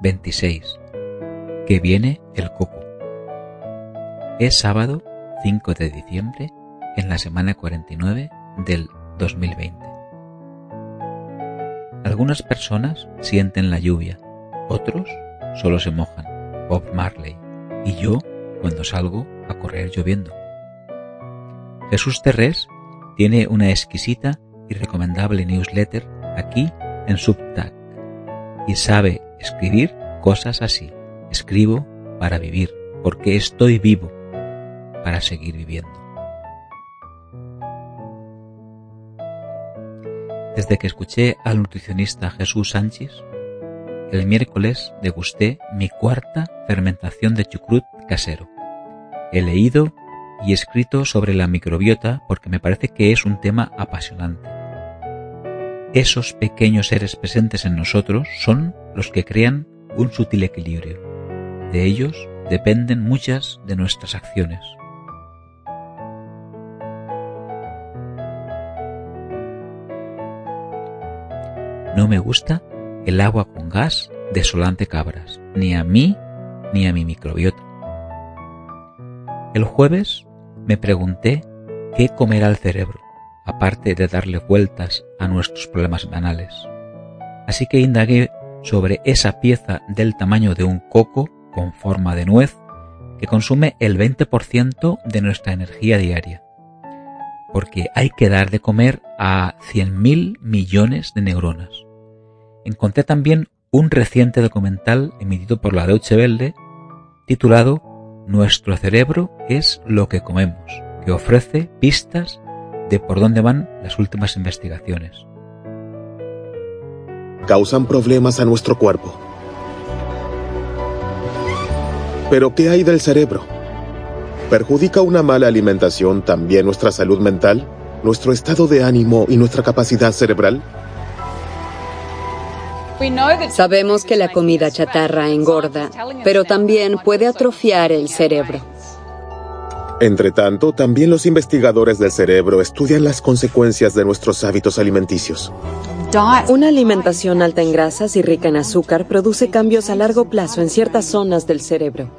26. Que viene el coco. Es sábado 5 de diciembre en la semana 49 del 2020. Algunas personas sienten la lluvia, otros solo se mojan. Bob Marley. Y yo cuando salgo a correr lloviendo. Jesús Terrés tiene una exquisita y recomendable newsletter aquí en Subtac y sabe escribir cosas así. Escribo para vivir, porque estoy vivo para seguir viviendo. Desde que escuché al nutricionista Jesús Sánchez, el miércoles degusté mi cuarta fermentación de chucrut casero. He leído y escrito sobre la microbiota porque me parece que es un tema apasionante. Esos pequeños seres presentes en nosotros son los que crean un sutil equilibrio. De ellos dependen muchas de nuestras acciones. No me gusta el agua con gas desolante cabras, ni a mí ni a mi microbiota. El jueves me pregunté qué comerá el cerebro, aparte de darle vueltas a nuestros problemas banales. Así que indagué sobre esa pieza del tamaño de un coco con forma de nuez que consume el 20% de nuestra energía diaria. Porque hay que dar de comer a 100.000 millones de neuronas. Encontré también un reciente documental emitido por la Deutsche Welle titulado Nuestro cerebro es lo que comemos, que ofrece pistas de por dónde van las últimas investigaciones. Causan problemas a nuestro cuerpo. Pero ¿qué hay del cerebro? ¿Perjudica una mala alimentación también nuestra salud mental, nuestro estado de ánimo y nuestra capacidad cerebral? Sabemos que la comida chatarra engorda, pero también puede atrofiar el cerebro. Entre tanto, también los investigadores del cerebro estudian las consecuencias de nuestros hábitos alimenticios. Una alimentación alta en grasas y rica en azúcar produce cambios a largo plazo en ciertas zonas del cerebro.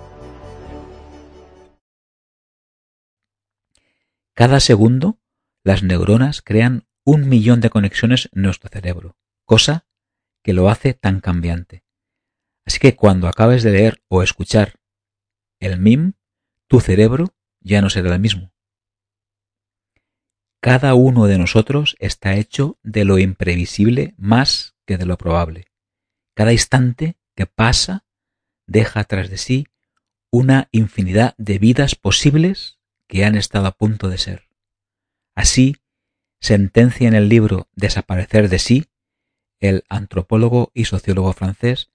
Cada segundo, las neuronas crean un millón de conexiones en nuestro cerebro, cosa que lo hace tan cambiante. Así que cuando acabes de leer o escuchar el MIM, tu cerebro ya no será el mismo. Cada uno de nosotros está hecho de lo imprevisible más que de lo probable. Cada instante que pasa deja tras de sí una infinidad de vidas posibles que han estado a punto de ser. Así, sentencia en el libro Desaparecer de sí el antropólogo y sociólogo francés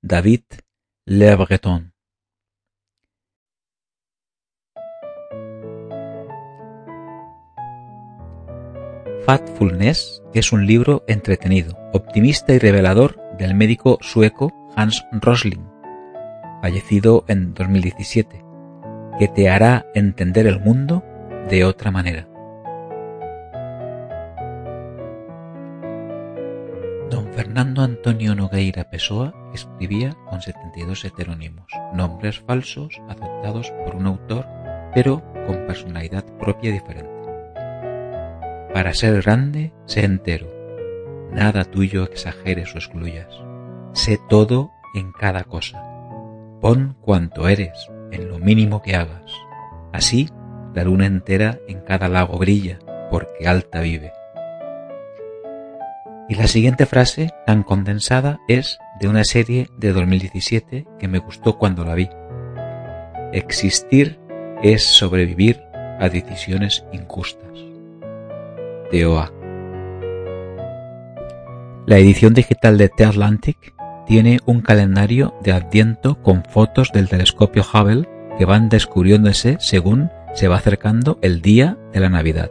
David Le Breton. Fatfulness es un libro entretenido, optimista y revelador del médico sueco Hans Rosling, fallecido en 2017, que te hará entender el mundo de otra manera. Fernando Antonio Nogueira Pessoa escribía con 72 heterónimos, nombres falsos aceptados por un autor, pero con personalidad propia diferente. Para ser grande, sé entero. Nada tuyo exageres o excluyas. Sé todo en cada cosa. Pon cuanto eres en lo mínimo que hagas. Así, la luna entera en cada lago brilla, porque alta vive. Y la siguiente frase, tan condensada, es de una serie de 2017 que me gustó cuando la vi. Existir es sobrevivir a decisiones injustas. La edición digital de The Atlantic tiene un calendario de adviento con fotos del telescopio Hubble que van descubriéndose según se va acercando el día de la Navidad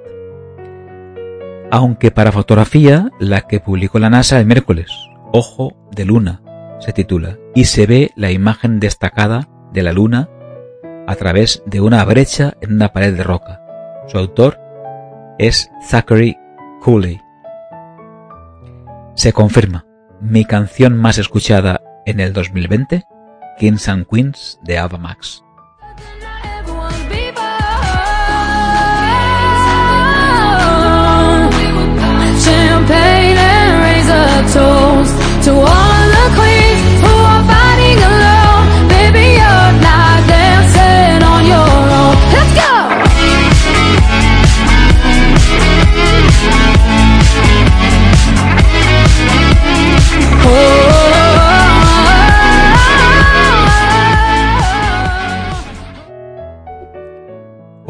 aunque para fotografía la que publicó la NASA el miércoles, Ojo de Luna, se titula, y se ve la imagen destacada de la Luna a través de una brecha en una pared de roca. Su autor es Zachary Cooley. Se confirma, mi canción más escuchada en el 2020 Kings and Queens de Ava Max.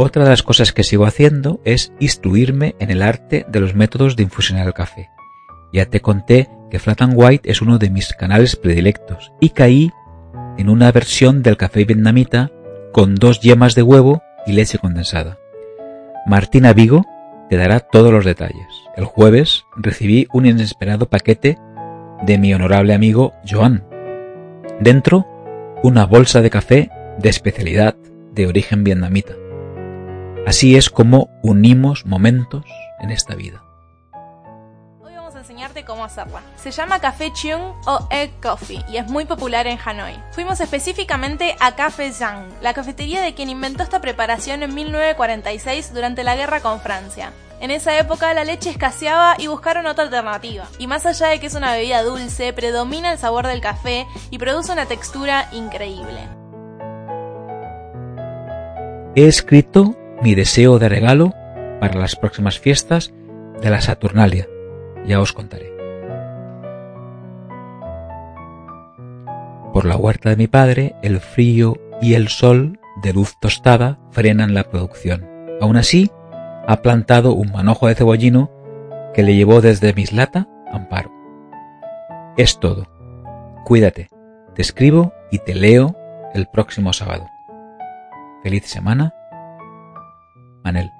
Otra de las cosas que sigo haciendo es instruirme en el arte de los métodos de infusionar el café. Ya te conté que Flat and White es uno de mis canales predilectos y caí en una versión del café vietnamita con dos yemas de huevo y leche condensada. Martina Vigo te dará todos los detalles. El jueves recibí un inesperado paquete de mi honorable amigo Joan. Dentro, una bolsa de café de especialidad de origen vietnamita. Así es como unimos momentos en esta vida. Hoy vamos a enseñarte cómo hacerla. Se llama Café Chung o Egg Coffee y es muy popular en Hanoi. Fuimos específicamente a Café Zhang, la cafetería de quien inventó esta preparación en 1946 durante la guerra con Francia. En esa época la leche escaseaba y buscaron otra alternativa. Y más allá de que es una bebida dulce, predomina el sabor del café y produce una textura increíble. He escrito mi deseo de regalo para las próximas fiestas de la Saturnalia. Ya os contaré. Por la huerta de mi padre, el frío y el sol de luz tostada frenan la producción. Aún así, ha plantado un manojo de cebollino que le llevó desde Mislata Amparo. Es todo. Cuídate. Te escribo y te leo el próximo sábado. Feliz semana Manel.